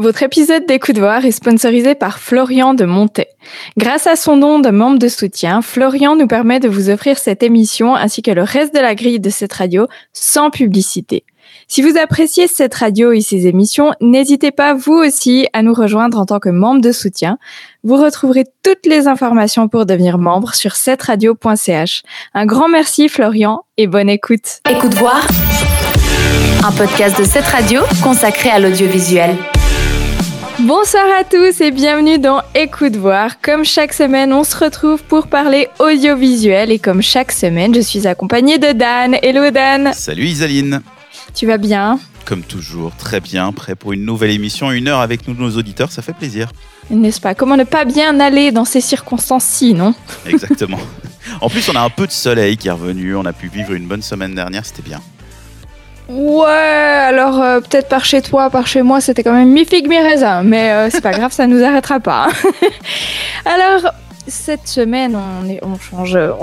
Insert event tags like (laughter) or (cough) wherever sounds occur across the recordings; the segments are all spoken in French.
Votre épisode d'écoute voir est sponsorisé par Florian de Montet. Grâce à son nom de membre de soutien, Florian nous permet de vous offrir cette émission ainsi que le reste de la grille de cette radio sans publicité. Si vous appréciez cette radio et ses émissions, n'hésitez pas vous aussi à nous rejoindre en tant que membre de soutien. Vous retrouverez toutes les informations pour devenir membre sur cetteradio.ch. Un grand merci Florian et bonne écoute. Écoute voir un podcast de cette radio consacré à l'audiovisuel. Bonsoir à tous et bienvenue dans Écoute voir. Comme chaque semaine, on se retrouve pour parler audiovisuel et comme chaque semaine, je suis accompagnée de Dan. Hello Dan. Salut Isaline. Tu vas bien? Comme toujours, très bien, prêt pour une nouvelle émission, une heure avec nous, nos auditeurs, ça fait plaisir. N'est-ce pas? Comment ne pas bien aller dans ces circonstances-ci, non? Exactement. (laughs) en plus, on a un peu de soleil qui est revenu, on a pu vivre une bonne semaine dernière, c'était bien. Ouais, alors euh, peut-être par chez toi, par chez moi, c'était quand même mi figue mi raisin, mais euh, c'est pas grave, ça nous arrêtera pas. (laughs) alors, cette semaine, on, est,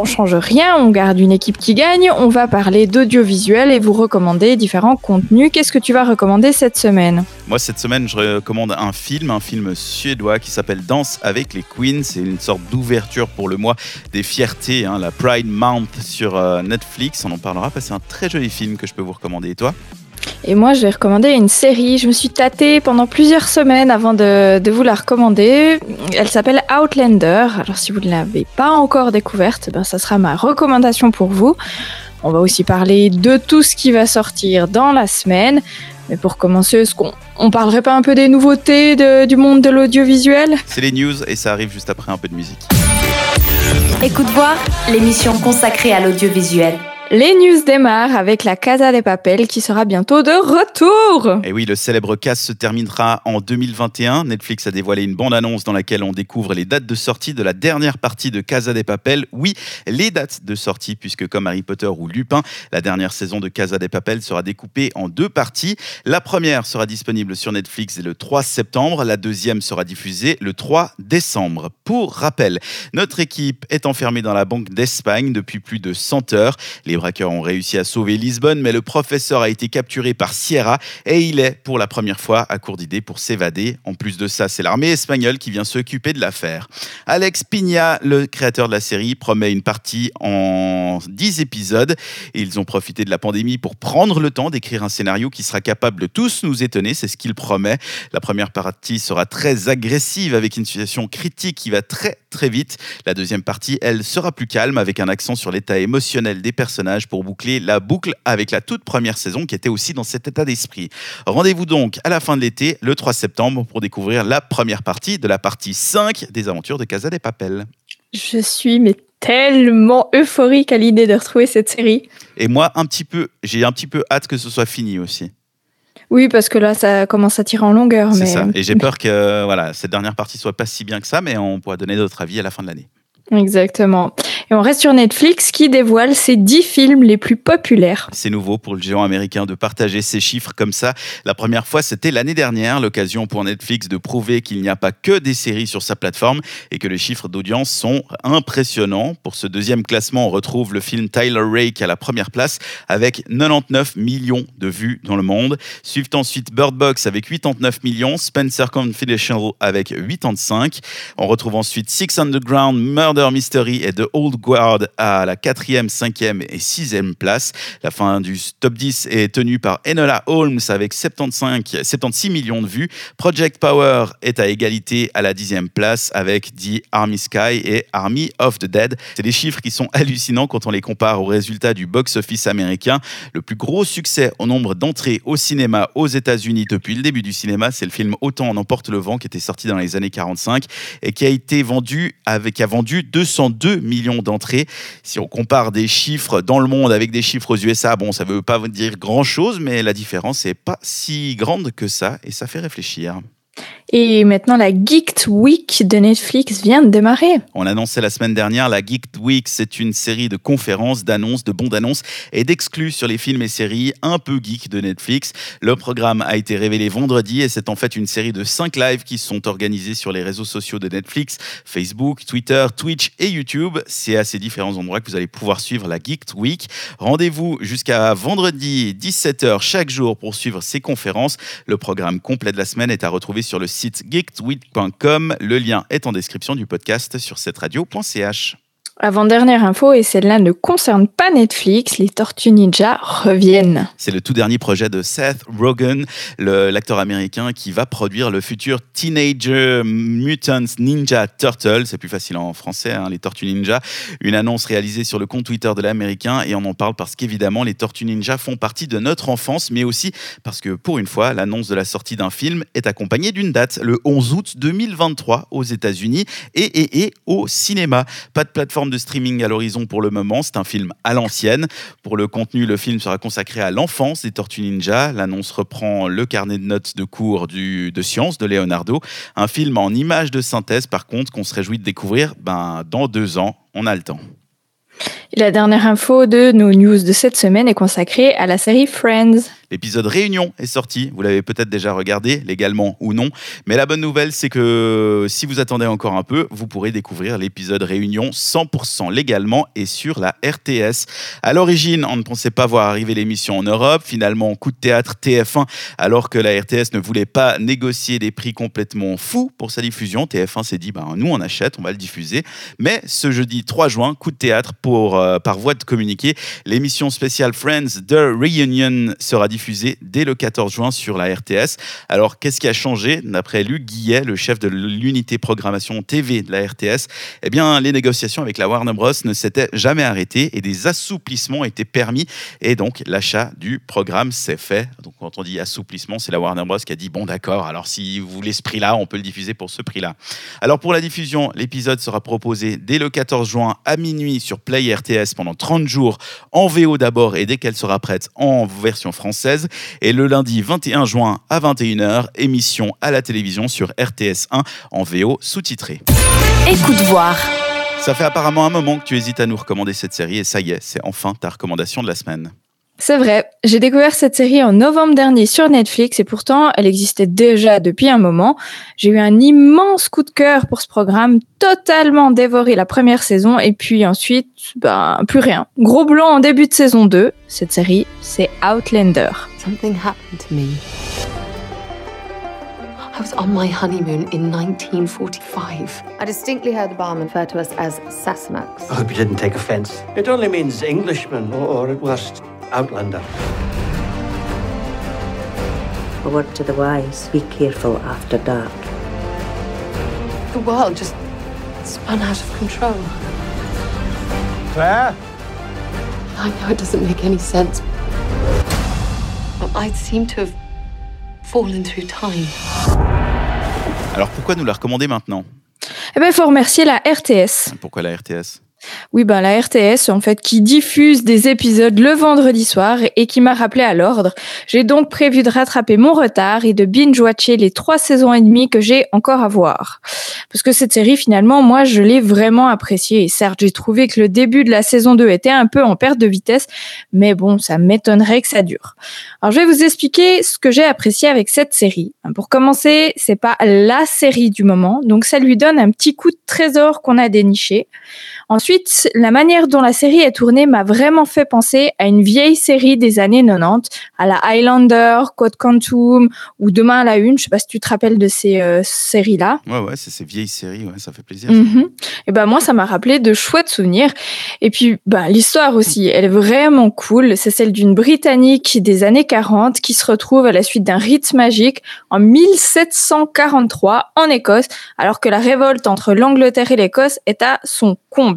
change rien, on garde une équipe qui gagne. On va parler d'audiovisuel et vous recommander différents contenus. Qu'est-ce que tu vas recommander cette semaine? Moi, cette semaine, je recommande un film, un film suédois qui s'appelle Danse avec les Queens. C'est une sorte d'ouverture pour le mois des fiertés, hein, la Pride Month sur euh, Netflix. On en parlera. C'est un très joli film que je peux vous recommander. Et toi? Et moi, je vais recommander une série. Je me suis tâtée pendant plusieurs semaines avant de, de vous la recommander. Elle s'appelle Outlander. Alors, si vous ne l'avez pas encore découverte, ben, ça sera ma recommandation pour vous. On va aussi parler de tout ce qui va sortir dans la semaine. Mais pour commencer, est-ce qu'on on parlerait pas un peu des nouveautés de, du monde de l'audiovisuel? C'est les news et ça arrive juste après un peu de musique. Écoute voir l'émission consacrée à l'audiovisuel. Les news démarrent avec la Casa des Papel qui sera bientôt de retour. Et oui, le célèbre cast se terminera en 2021. Netflix a dévoilé une bande-annonce dans laquelle on découvre les dates de sortie de la dernière partie de Casa des Papel. Oui, les dates de sortie, puisque comme Harry Potter ou Lupin, la dernière saison de Casa des Papel sera découpée en deux parties. La première sera disponible sur Netflix le 3 septembre. La deuxième sera diffusée le 3 décembre. Pour rappel, notre équipe est enfermée dans la banque d'Espagne depuis plus de 100 heures. Les braqueurs ont réussi à sauver Lisbonne, mais le professeur a été capturé par Sierra et il est pour la première fois à court d'idées pour s'évader. En plus de ça, c'est l'armée espagnole qui vient s'occuper de l'affaire. Alex Pigna, le créateur de la série, promet une partie en 10 épisodes. Ils ont profité de la pandémie pour prendre le temps d'écrire un scénario qui sera capable de tous nous étonner, c'est ce qu'il promet. La première partie sera très agressive avec une situation critique qui va très très vite. La deuxième partie, elle, sera plus calme avec un accent sur l'état émotionnel des personnages pour boucler la boucle avec la toute première saison qui était aussi dans cet état d'esprit. Rendez-vous donc à la fin de l'été, le 3 septembre, pour découvrir la première partie de la partie 5 des aventures de Casa des Papel. Je suis mais tellement euphorique à l'idée de retrouver cette série. Et moi, un petit peu, j'ai un petit peu hâte que ce soit fini aussi. Oui, parce que là, ça commence à tirer en longueur. C'est ça. Et j'ai peur que voilà, cette dernière partie soit pas si bien que ça, mais on pourra donner notre avis à la fin de l'année. Exactement. Et on reste sur Netflix qui dévoile ses 10 films les plus populaires. C'est nouveau pour le géant américain de partager ces chiffres comme ça. La première fois, c'était l'année dernière, l'occasion pour Netflix de prouver qu'il n'y a pas que des séries sur sa plateforme et que les chiffres d'audience sont impressionnants. Pour ce deuxième classement, on retrouve le film Tyler Rake à la première place avec 99 millions de vues dans le monde. Suivent ensuite Bird Box avec 89 millions, Spencer Confidential avec 85. On retrouve ensuite Six Underground, Murder Mystery et The Old Guard à la quatrième, cinquième et sixième place. La fin du top 10 est tenue par Enola Holmes avec 75, 76 millions de vues. Project Power est à égalité à la dixième place avec The Army Sky et Army of the Dead. C'est des chiffres qui sont hallucinants quand on les compare aux résultats du box-office américain. Le plus gros succès au nombre d'entrées au cinéma aux États-Unis depuis le début du cinéma, c'est le film Autant en emporte le vent qui était sorti dans les années 45 et qui a été vendu avec a vendu 202 millions d'entrées. Si on compare des chiffres dans le monde avec des chiffres aux USA, bon, ça ne veut pas dire grand-chose, mais la différence n'est pas si grande que ça et ça fait réfléchir. Et maintenant, la Geeked Week de Netflix vient de démarrer. On annonçait la semaine dernière, la Geeked Week, c'est une série de conférences, d'annonces, de bons d'annonces et d'exclus sur les films et séries un peu geeks de Netflix. Le programme a été révélé vendredi et c'est en fait une série de 5 lives qui sont organisés sur les réseaux sociaux de Netflix, Facebook, Twitter, Twitch et YouTube. C'est à ces différents endroits que vous allez pouvoir suivre la Geeked Week. Rendez-vous jusqu'à vendredi 17h chaque jour pour suivre ces conférences. Le programme complet de la semaine est à retrouver sur le site geekedweek.com. Le lien est en description du podcast sur cette radio.ch. Avant-dernière info, et celle-là ne concerne pas Netflix, les Tortues Ninja reviennent. C'est le tout dernier projet de Seth Rogen, l'acteur américain qui va produire le futur Teenager Mutants Ninja Turtle. C'est plus facile en français, hein, les Tortues Ninja. Une annonce réalisée sur le compte Twitter de l'américain et on en parle parce qu'évidemment, les Tortues Ninja font partie de notre enfance, mais aussi parce que pour une fois, l'annonce de la sortie d'un film est accompagnée d'une date, le 11 août 2023 aux États-Unis et, et, et au cinéma. Pas de plateforme de streaming à l'horizon pour le moment. C'est un film à l'ancienne. Pour le contenu, le film sera consacré à l'enfance des Tortues Ninja. L'annonce reprend le carnet de notes de cours du, de sciences de Leonardo. Un film en images de synthèse, par contre, qu'on se réjouit de découvrir ben, dans deux ans. On a le temps. La dernière info de nos news de cette semaine est consacrée à la série Friends. L'épisode Réunion est sorti, vous l'avez peut-être déjà regardé, légalement ou non. Mais la bonne nouvelle, c'est que si vous attendez encore un peu, vous pourrez découvrir l'épisode Réunion 100% légalement et sur la RTS. À l'origine, on ne pensait pas voir arriver l'émission en Europe. Finalement, coup de théâtre TF1, alors que la RTS ne voulait pas négocier des prix complètement fous pour sa diffusion. TF1 s'est dit, ben, nous on achète, on va le diffuser. Mais ce jeudi 3 juin, coup de théâtre pour, euh, par voie de communiqué, l'émission spéciale Friends The Reunion sera diffusée dès le 14 juin sur la RTS. Alors, qu'est-ce qui a changé D'après Luc Guillet, le chef de l'unité programmation TV de la RTS, eh bien, les négociations avec la Warner Bros. ne s'étaient jamais arrêtées et des assouplissements étaient permis. Et donc, l'achat du programme s'est fait. Donc, quand on dit assouplissement, c'est la Warner Bros. qui a dit bon, d'accord, alors si vous voulez ce prix-là, on peut le diffuser pour ce prix-là. Alors, pour la diffusion, l'épisode sera proposé dès le 14 juin à minuit sur Play RTS pendant 30 jours en VO d'abord et dès qu'elle sera prête en version française et le lundi 21 juin à 21h, émission à la télévision sur RTS 1 en VO sous-titré. Écoute voir. Ça fait apparemment un moment que tu hésites à nous recommander cette série et ça y est, c'est enfin ta recommandation de la semaine. C'est vrai, j'ai découvert cette série en novembre dernier sur Netflix et pourtant elle existait déjà depuis un moment. J'ai eu un immense coup de cœur pour ce programme, totalement dévoré la première saison et puis ensuite, ben, plus rien. Gros blanc en début de saison 2. Cette série, c'est Outlander. Something happened to me. I was on my honeymoon in 1945. I distinctly heard the barman refer to us as Sassenachs. I hope you didn't take offense. It only means Englishman, or, or at worst, Outlander. A word to the wise be careful after dark? The world just spun out of control. Claire? I know it doesn't make any sense. But I seem to have fallen through time. Alors pourquoi nous la recommander maintenant? Eh ben, il faut remercier la RTS. Pourquoi la RTS Oui, ben la RTS, en fait, qui diffuse des épisodes le vendredi soir et qui m'a rappelé à l'ordre. J'ai donc prévu de rattraper mon retard et de binge-watcher les trois saisons et demie que j'ai encore à voir. Parce que cette série, finalement, moi, je l'ai vraiment appréciée. Et certes, j'ai trouvé que le début de la saison 2 était un peu en perte de vitesse, mais bon, ça m'étonnerait que ça dure. Alors, je vais vous expliquer ce que j'ai apprécié avec cette série. Pour commencer, c'est pas la série du moment, donc ça lui donne un petit coup de trésor qu'on a déniché. Ensuite, la manière dont la série est tournée m'a vraiment fait penser à une vieille série des années 90, à la Highlander, Code Quantum ou Demain à la Une. Je sais pas si tu te rappelles de ces euh, séries-là. Ouais, ouais, c'est ces vieilles séries, ouais, ça fait plaisir. Mhm. Et ben moi, ça m'a rappelé de chouettes souvenirs. Et puis, ben, l'histoire aussi, elle est vraiment cool. C'est celle d'une Britannique des années 40 qui se retrouve à la suite d'un rite magique en 1743 en Écosse, alors que la révolte entre l'Angleterre et l'Écosse est à son comble.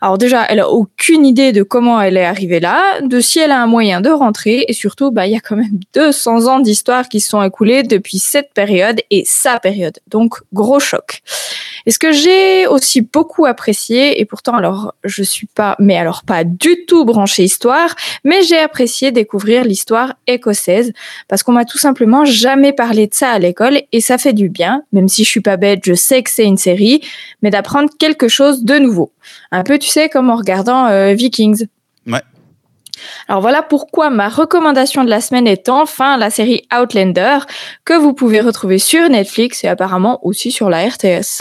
Alors déjà, elle a aucune idée de comment elle est arrivée là, de si elle a un moyen de rentrer, et surtout, bah, il y a quand même (laughs) 200 ans d'histoire qui se sont écoulés depuis cette période et sa période. Donc, gros choc. Et ce que j'ai aussi beaucoup apprécié, et pourtant, alors, je suis pas, mais alors pas du tout branchée histoire, mais j'ai apprécié découvrir l'histoire écossaise, parce qu'on m'a tout simplement jamais parlé de ça à l'école, et ça fait du bien, même si je suis pas bête, je sais que c'est une série, mais d'apprendre quelque chose de nouveau. Un peu, tu sais, comme en regardant euh, Vikings. Ouais. Alors voilà pourquoi ma recommandation de la semaine est enfin la série Outlander, que vous pouvez retrouver sur Netflix et apparemment aussi sur la RTS.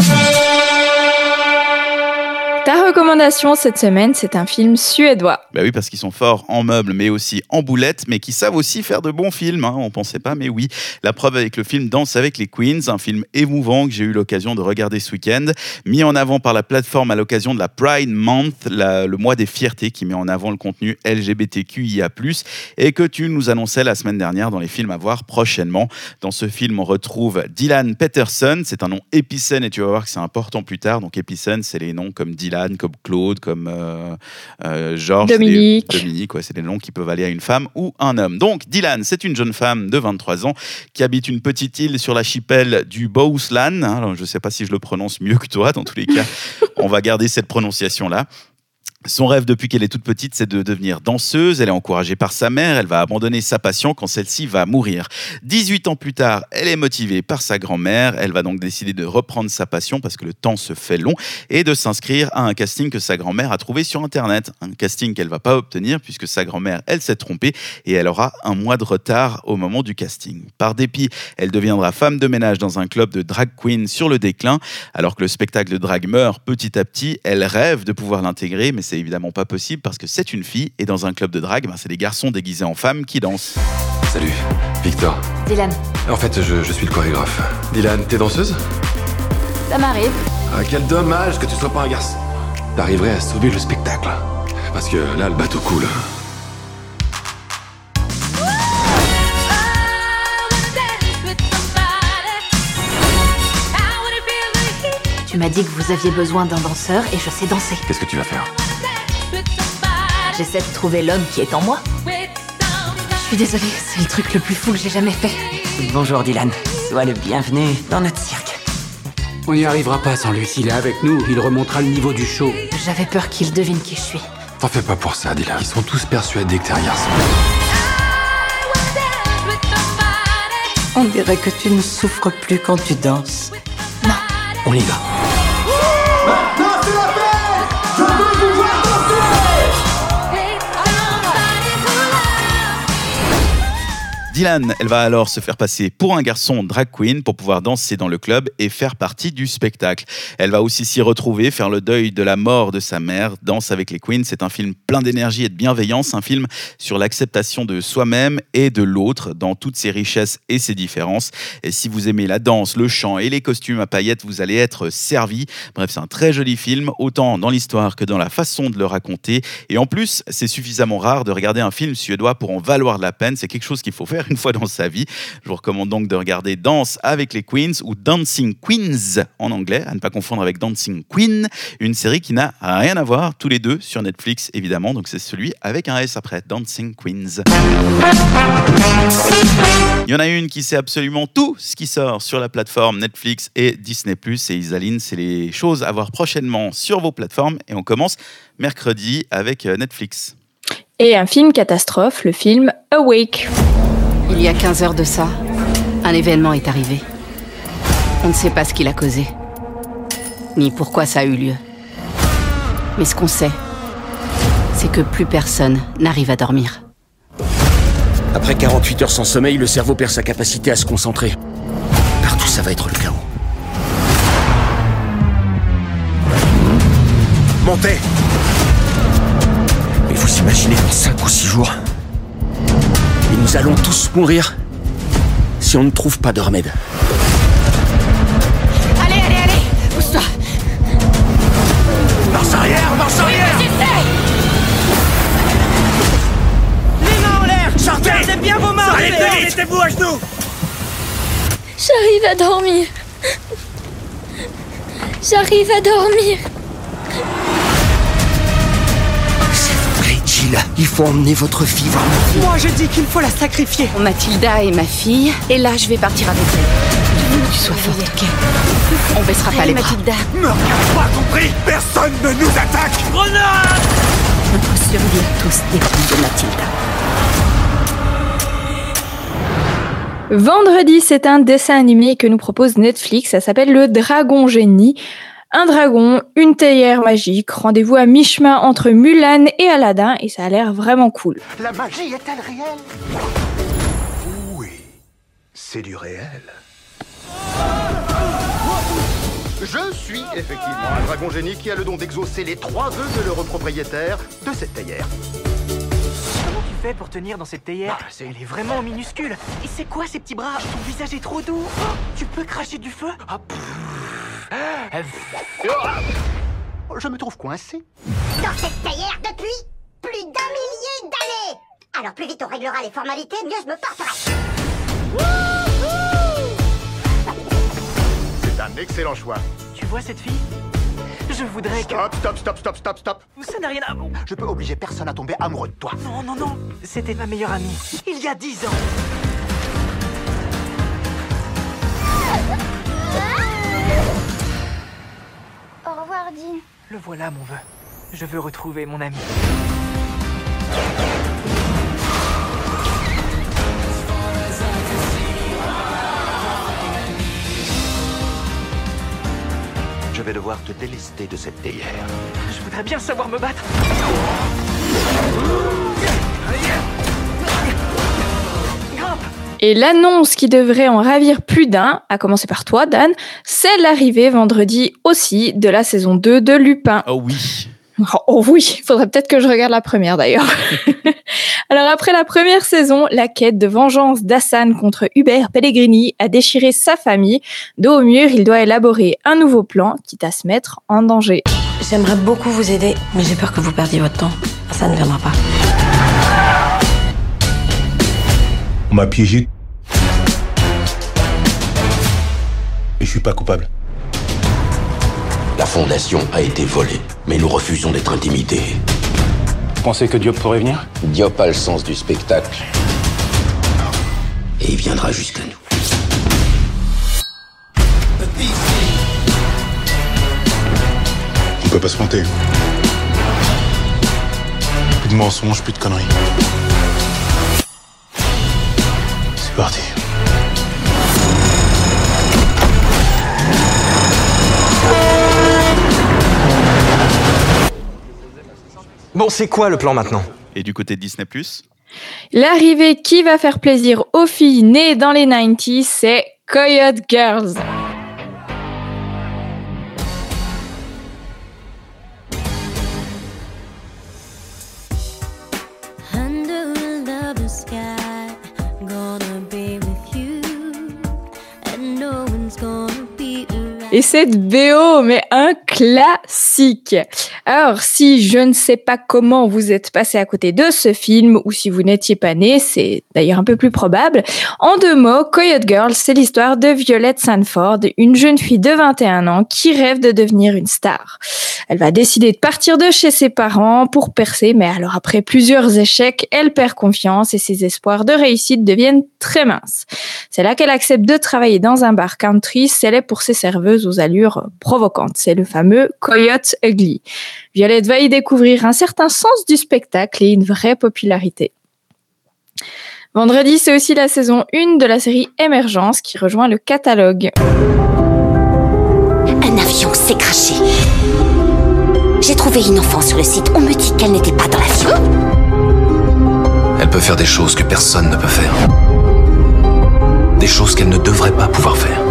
Ta recommandation cette semaine, c'est un film suédois. Bah oui, parce qu'ils sont forts en meubles, mais aussi en boulettes, mais qui savent aussi faire de bons films. Hein. On pensait pas, mais oui. La preuve avec le film Danse avec les Queens, un film émouvant que j'ai eu l'occasion de regarder ce week-end, mis en avant par la plateforme à l'occasion de la Pride Month, le mois des fiertés qui met en avant le contenu LGBTQIA+, et que tu nous annonçais la semaine dernière dans les films à voir prochainement. Dans ce film, on retrouve Dylan Peterson, c'est un nom épicène et tu vas voir que c'est important plus tard. Donc épicène, c'est les noms comme Dylan, comme Claude, comme euh, euh, Georges. des- Dominique. Dominique, ouais, c'est des noms qui peuvent aller à une femme ou un homme. Donc Dylan, c'est une jeune femme de 23 ans qui habite une petite île sur l'archipel du. Alors, je ne sais pas si je le prononce mieux que toi, dans tous les cas, (laughs) on va garder cette prononciation-là. Son rêve depuis qu'elle est toute petite, c'est de devenir danseuse. Elle est encouragée par sa mère. Elle va abandonner sa passion quand celle-ci va mourir. 18 ans plus tard, elle est motivée par sa grand-mère. Elle va donc décider de reprendre sa passion parce que le temps se fait long et de s'inscrire à un casting que sa grand-mère a trouvé sur Internet. Un casting qu'elle va pas obtenir puisque sa grand-mère, elle s'est trompée et elle aura un mois de retard au moment du casting. Par dépit, elle deviendra femme de ménage dans un club de drag queen sur le déclin. Alors que le spectacle de drag meurt petit à petit, elle rêve de pouvoir l'intégrer, mais c'est évidemment pas possible parce que c'est une fille et dans un club de drag, ben, c'est des garçons déguisés en femmes qui dansent. Salut, Victor. Dylan, En fait, je, je suis le chorégraphe. Dylan, t'es danseuse? Ça m'arrive. Ah, quel dommage que tu sois pas un garçon. T'arriverais à sauver le spectacle. Parce que là, le bateau coule. Tu m'as dit que vous aviez besoin d'un danseur et je sais danser. Qu'est-ce que tu vas faire J'essaie de trouver l'homme qui est en moi. Je suis désolée, c'est le truc le plus fou que j'ai jamais fait. Bonjour Dylan, sois le bienvenu dans notre cirque. On n'y arrivera pas sans lui. S'il est avec nous, il remontera le niveau du show. J'avais peur qu'il devine qui je suis. T'en fais pas pour ça, Dylan. Ils sont tous persuadés que t'es un garçon. On dirait que tu ne souffres plus quand tu danses. On y va. Dylan, elle va alors se faire passer pour un garçon drag queen pour pouvoir danser dans le club et faire partie du spectacle. Elle va aussi s'y retrouver, faire le deuil de la mort de sa mère. Danse avec les queens, c'est un film plein d'énergie et de bienveillance, un film sur l'acceptation de soi-même et de l'autre dans toutes ses richesses et ses différences. Et si vous aimez la danse, le chant et les costumes à paillettes, vous allez être servi. Bref, c'est un très joli film, autant dans l'histoire que dans la façon de le raconter. Et en plus, c'est suffisamment rare de regarder un film suédois pour en valoir la peine. C'est quelque chose qu'il faut faire une fois dans sa vie. Je vous recommande donc de regarder Danse avec les Queens ou Dancing Queens en anglais, à ne pas confondre avec Dancing Queen, une série qui n'a rien à voir, tous les deux sur Netflix évidemment. Donc c'est celui avec un S après, Dancing Queens. Il y en a une qui sait absolument tout ce qui sort sur la plateforme Netflix et Disney+. Et Isaline, c'est les choses à voir prochainement sur vos plateformes. Et on commence mercredi avec euh, Netflix. Et un film catastrophe, le film Awake. Il y a 15 heures de ça, un événement est arrivé. On ne sait pas ce qu'il a causé, ni pourquoi ça a eu lieu. Mais ce qu'on sait, c'est que plus personne n'arrive à dormir. Après 48 heures sans sommeil, le cerveau perd sa capacité à se concentrer. Partout, ça va être le chaos. Montez Mais vous imaginez dans 5 ou 6 jours Et nous allons tous mourir si on ne trouve pas de remède. Allez, allez, allez Pousse-toi. Marche arrière Marche arrière. Les mains en l'air Gardez bien vos mains. Arrêtez Mettez-vous à genoux. J'arrive à dormir. J'arrive à dormir. Il faut emmener votre fille voir ma fille. Moi, je dis qu'il faut la sacrifier. Mathilda est ma fille, et là, je vais partir avec elle. Je veux que tu sois forte, ok On baissera pas les bras. Mathilda. Me regarde pas, compris Personne ne nous attaque Notre survie à tous dépend de Mathilda. Vendredi, c'est un dessin animé que nous propose Netflix. Ça s'appelle Le Dragon Génie. Un dragon, une théière magique. Rendez-vous à mi-chemin entre Mulan et Aladdin et ça a l'air vraiment cool. La magie est-elle réelle? Oui, c'est du réel. Je suis effectivement un dragon génie qui a le don d'exaucer les trois vœux de l'heureux propriétaire de cette théière. Comment tu fais pour tenir dans cette théière? Elle est vraiment minuscule. Et c'est quoi ces petits bras? Ton visage est trop doux. Oh, tu peux cracher du feu? Ah, Je me trouve coincé. Dans cette théière depuis plus d'un millier d'années Alors plus vite on réglera les formalités, mieux je me porterai C'est un excellent choix. Tu vois cette fille? Je voudrais que... Stop, stop, stop, stop, stop, stop. Ça n'a rien à... Je peux obliger personne à tomber amoureux de toi. Non, non, non. C'était ma meilleure amie. Il y a dix ans. Le voilà, mon vœu. Je veux retrouver mon ami. Je vais devoir te délester de cette théière. Je voudrais bien savoir me battre. Et l'annonce qui devrait en ravir plus d'un, à commencer par toi, Dan, c'est l'arrivée vendredi aussi de la saison 2 de Lupin. Oh oui. Oh, oh oui, il faudrait peut-être que je regarde la première d'ailleurs. (laughs) Alors après la première saison, la quête de vengeance d'Hassan contre Hubert Pellegrini a déchiré sa famille. Dos au mur, il doit élaborer un nouveau plan, quitte à se mettre en danger. J'aimerais beaucoup vous aider, mais j'ai peur que vous perdiez votre temps. Ça ne viendra pas. M'a piégé. Et je suis pas coupable. La fondation a été volée, mais nous refusons d'être intimidés. Vous pensez que Diop pourrait venir? Diop a le sens du spectacle. Et il viendra jusqu'à nous. On peut pas se planter. Plus de mensonges, plus de conneries. Bon, c'est quoi le plan maintenant? Et du côté de Disney+, L'arrivée qui va faire plaisir aux filles nées dans les 90s, c'est Coyote Girls. Et cette BO, mais un classique. Alors, si je ne sais pas comment vous êtes passé à côté de ce film, ou si vous n'étiez pas né, c'est d'ailleurs un peu plus probable. En deux mots, Coyote Girl, c'est l'histoire de Violette Sanford, une jeune fille de 21 ans qui rêve de devenir une star. Elle va décider de partir de chez ses parents pour percer, mais alors après plusieurs échecs, elle perd confiance et ses espoirs de réussite deviennent très minces. C'est là qu'elle accepte de travailler dans un bar country célèbre pour ses serveuses aux allures provocantes. C'est le fameux Coyote Ugly. Violette va y découvrir un certain sens du spectacle et une vraie popularité. Vendredi, c'est aussi la saison 1 de la série Émergence qui rejoint le catalogue. Un avion s'est craché. J'ai trouvé une enfant sur le site. On me dit qu'elle n'était pas dans l'avion. Elle peut faire des choses que personne ne peut faire. Des choses qu'elle ne devrait pas pouvoir faire.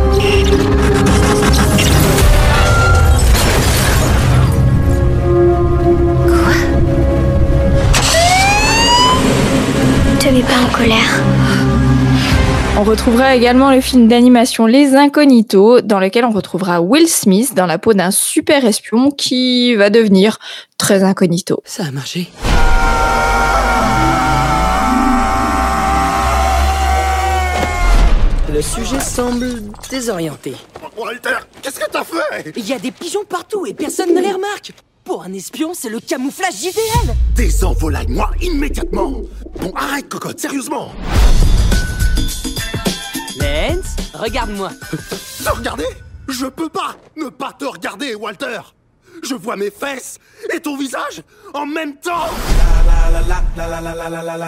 Pas en colère. On retrouvera également le film d'animation Les Incognitos, dans lequel on retrouvera Will Smith dans la peau d'un super espion qui va devenir très incognito. Ça a marché. Le sujet semble désorienté. Walter, qu'est-ce que t'as fait? Il y a des pigeons partout et personne ne les remarque. Pour un espion, c'est le camouflage idéal Désenvolaille-moi immédiatement Bon, arrête, cocotte, sérieusement Lance, regarde-moi. (laughs) Te regarder? Je peux pas ne pas te regarder, Walter Je vois mes fesses et ton visage en même temps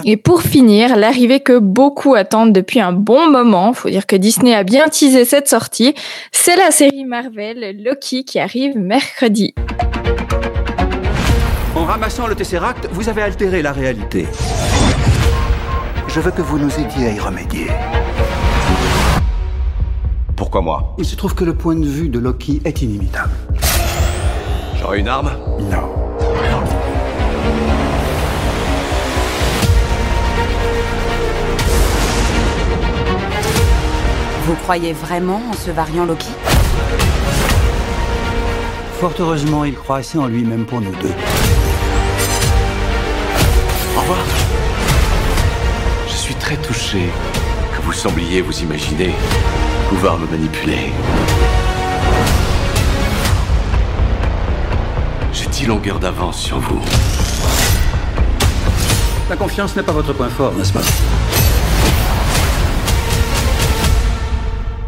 Et pour finir, l'arrivée que beaucoup attendent depuis un bon moment, faut dire que Disney a bien teasé cette sortie, c'est la série Marvel Loki qui arrive mercredi. En ramassant le Tesseract, vous avez altéré la réalité. Je veux que vous nous aidiez à y remédier. Pourquoi moi? Il se trouve que le point de vue de Loki est inimitable. J'aurais une arme? Non. Vous croyez vraiment en ce variant Loki? Fort heureusement, il croit assez en lui-même pour nous deux. Au revoir. Très touché que vous sembliez vous imaginer pouvoir me manipuler. J'ai dix longueurs d'avance sur vous? La confiance n'est pas votre point fort, n'est-ce pas?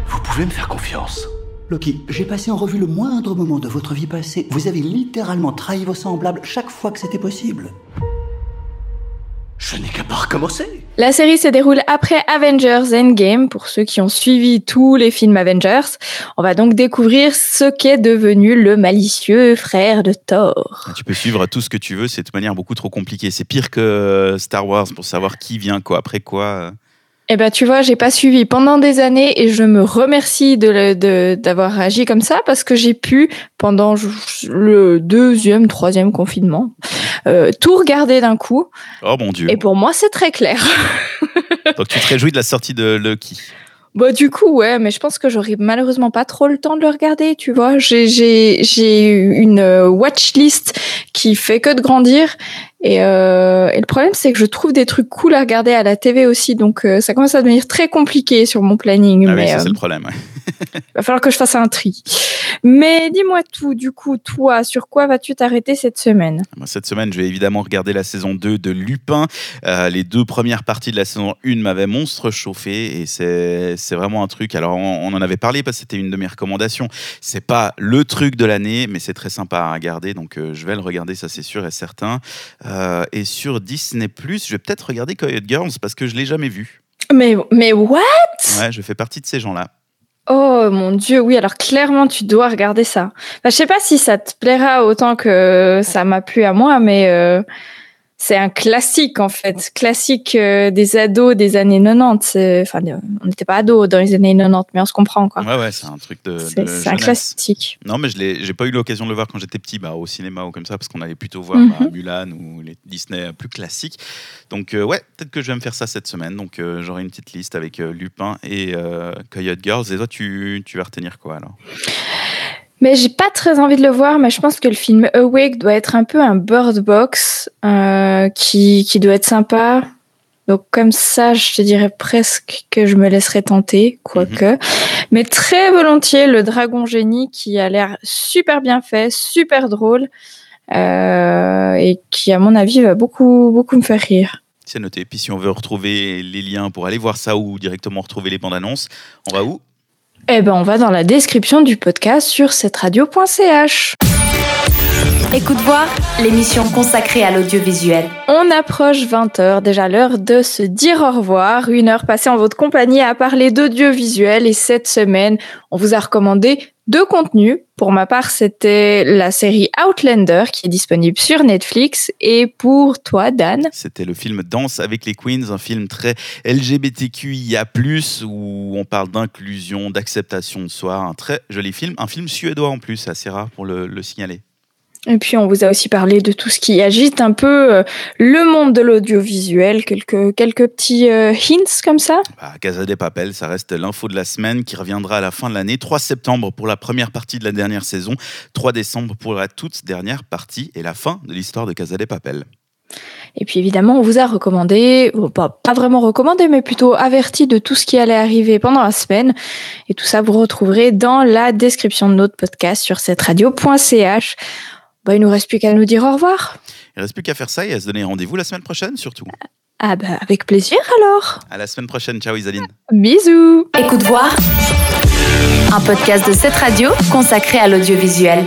Vous pouvez me faire confiance. Loki, j'ai passé en revue le moindre moment de votre vie passée. Vous avez littéralement trahi vos semblables chaque fois que c'était possible. Je n'ai qu'à pas recommencer. La série se déroule après Avengers Endgame. Pour ceux qui ont suivi tous les films Avengers, on va donc découvrir ce qu'est devenu le malicieux frère de Thor. Tu peux suivre tout ce que tu veux, c'est de manière beaucoup trop compliqué. C'est pire que Star Wars pour savoir qui vient quoi après quoi. Eh ben, tu vois, j'ai pas suivi pendant des années et je me remercie de d'avoir agi comme ça parce que j'ai pu, pendant le deuxième, troisième confinement, euh, tout regarder d'un coup. Oh mon dieu. Et pour moi, c'est très clair. (laughs) Donc tu te réjouis de la sortie de Lucky. Bah du coup ouais, mais je pense que j'aurai malheureusement pas trop le temps de le regarder, tu vois. J'ai j'ai j'ai une euh, watchlist qui fait que de grandir et, euh, et le problème c'est que je trouve des trucs cool à regarder à la TV aussi, donc euh, ça commence à devenir très compliqué sur mon planning. Ah oui, ça euh, c'est le problème. ouais. (laughs) va falloir que je fasse un tri. Mais dis-moi tout, du coup, toi, sur quoi vas-tu t'arrêter cette semaine? Cette semaine, je vais évidemment regarder la saison 2 de Lupin. Euh, les deux premières parties de la saison 1 m'avaient monstre chauffé et c'est c'est vraiment un truc. Alors, on, on en avait parlé parce que c'était une de mes recommandations. C'est pas le truc de l'année, mais c'est très sympa à regarder. Donc, euh, je vais le regarder, ça c'est sûr et certain. Euh, et sur Disney, je vais peut-être regarder Coyote Girls parce que je l'ai jamais vu. Mais mais what? Ouais, je fais partie de ces gens-là. Oh mon dieu, oui, alors clairement tu dois regarder ça. Enfin, je sais pas si ça te plaira autant que ça m'a plu à moi, mais euh, c'est un classique en fait, classique euh, des ados des années 90. C'est- Enfin, euh, on n'était pas ados dans les années 90, mais on se comprend quoi. Ouais, ouais, c'est un truc de. C'est un classique. Non, mais je j'ai pas eu l'occasion de le voir quand j'étais petit, bah, au cinéma ou comme ça, parce qu'on allait plutôt voir Mhm. bah, Mulan ou les Disney plus classiques. Donc, euh, ouais, peut-être que je vais me faire ça cette semaine. Donc, euh, j'aurai une petite liste avec euh, Lupin et euh, Coyote Girls. Et toi, tu, tu vas retenir quoi alors? Mais j'ai pas très envie de le voir, mais je pense que le film Awake doit être un peu un bird box euh, qui, qui doit être sympa. Donc comme ça, je te dirais presque que je me laisserai tenter, quoique. Mais très volontiers, le Dragon Génie qui a l'air super bien fait, super drôle, euh, et qui à mon avis va beaucoup, beaucoup me faire rire. C'est noté. Puis, si on veut retrouver les liens pour aller voir ça ou directement retrouver les bandes annonces, on va où? Eh ben, on va dans la description du podcast sur cette radio.ch. Écoute voir, l'émission consacrée à l'audiovisuel. On approche 20h, déjà l'heure de se dire au revoir. Une heure passée en votre compagnie à parler d'audiovisuel et cette semaine, on vous a recommandé deux contenus. Pour ma part, c'était la série Outlander qui est disponible sur Netflix et pour toi, Dan? C'était le film Danse avec les Queens, un film très LGBTQIA+, où on parle d'inclusion, d'acceptation de soi. Un très joli film. Un film suédois en plus, assez rare pour le, le signaler. Et puis on vous a aussi parlé de tout ce qui agite un peu euh, le monde de l'audiovisuel, quelques, quelques petits euh, hints comme ça? Bah, Casa des Papel, ça reste l'info de la semaine qui reviendra à la fin de l'année. 3 septembre pour la première partie de la dernière saison, 3 décembre pour la toute dernière partie et la fin de l'histoire de Casa des Papel. Et puis évidemment, on vous a recommandé, bon, pas, pas vraiment recommandé, mais plutôt averti de tout ce qui allait arriver pendant la semaine. Et tout ça, vous retrouverez dans la description de notre podcast sur cette radio.ch. Bah, il nous reste plus qu'à nous dire au revoir. Il reste plus qu'à faire ça et à se donner rendez-vous la semaine prochaine surtout. Ah bah avec plaisir alors. À la semaine prochaine. Ciao Isaline. Bisous. Écoute voir. Un podcast de cette radio consacré à l'audiovisuel.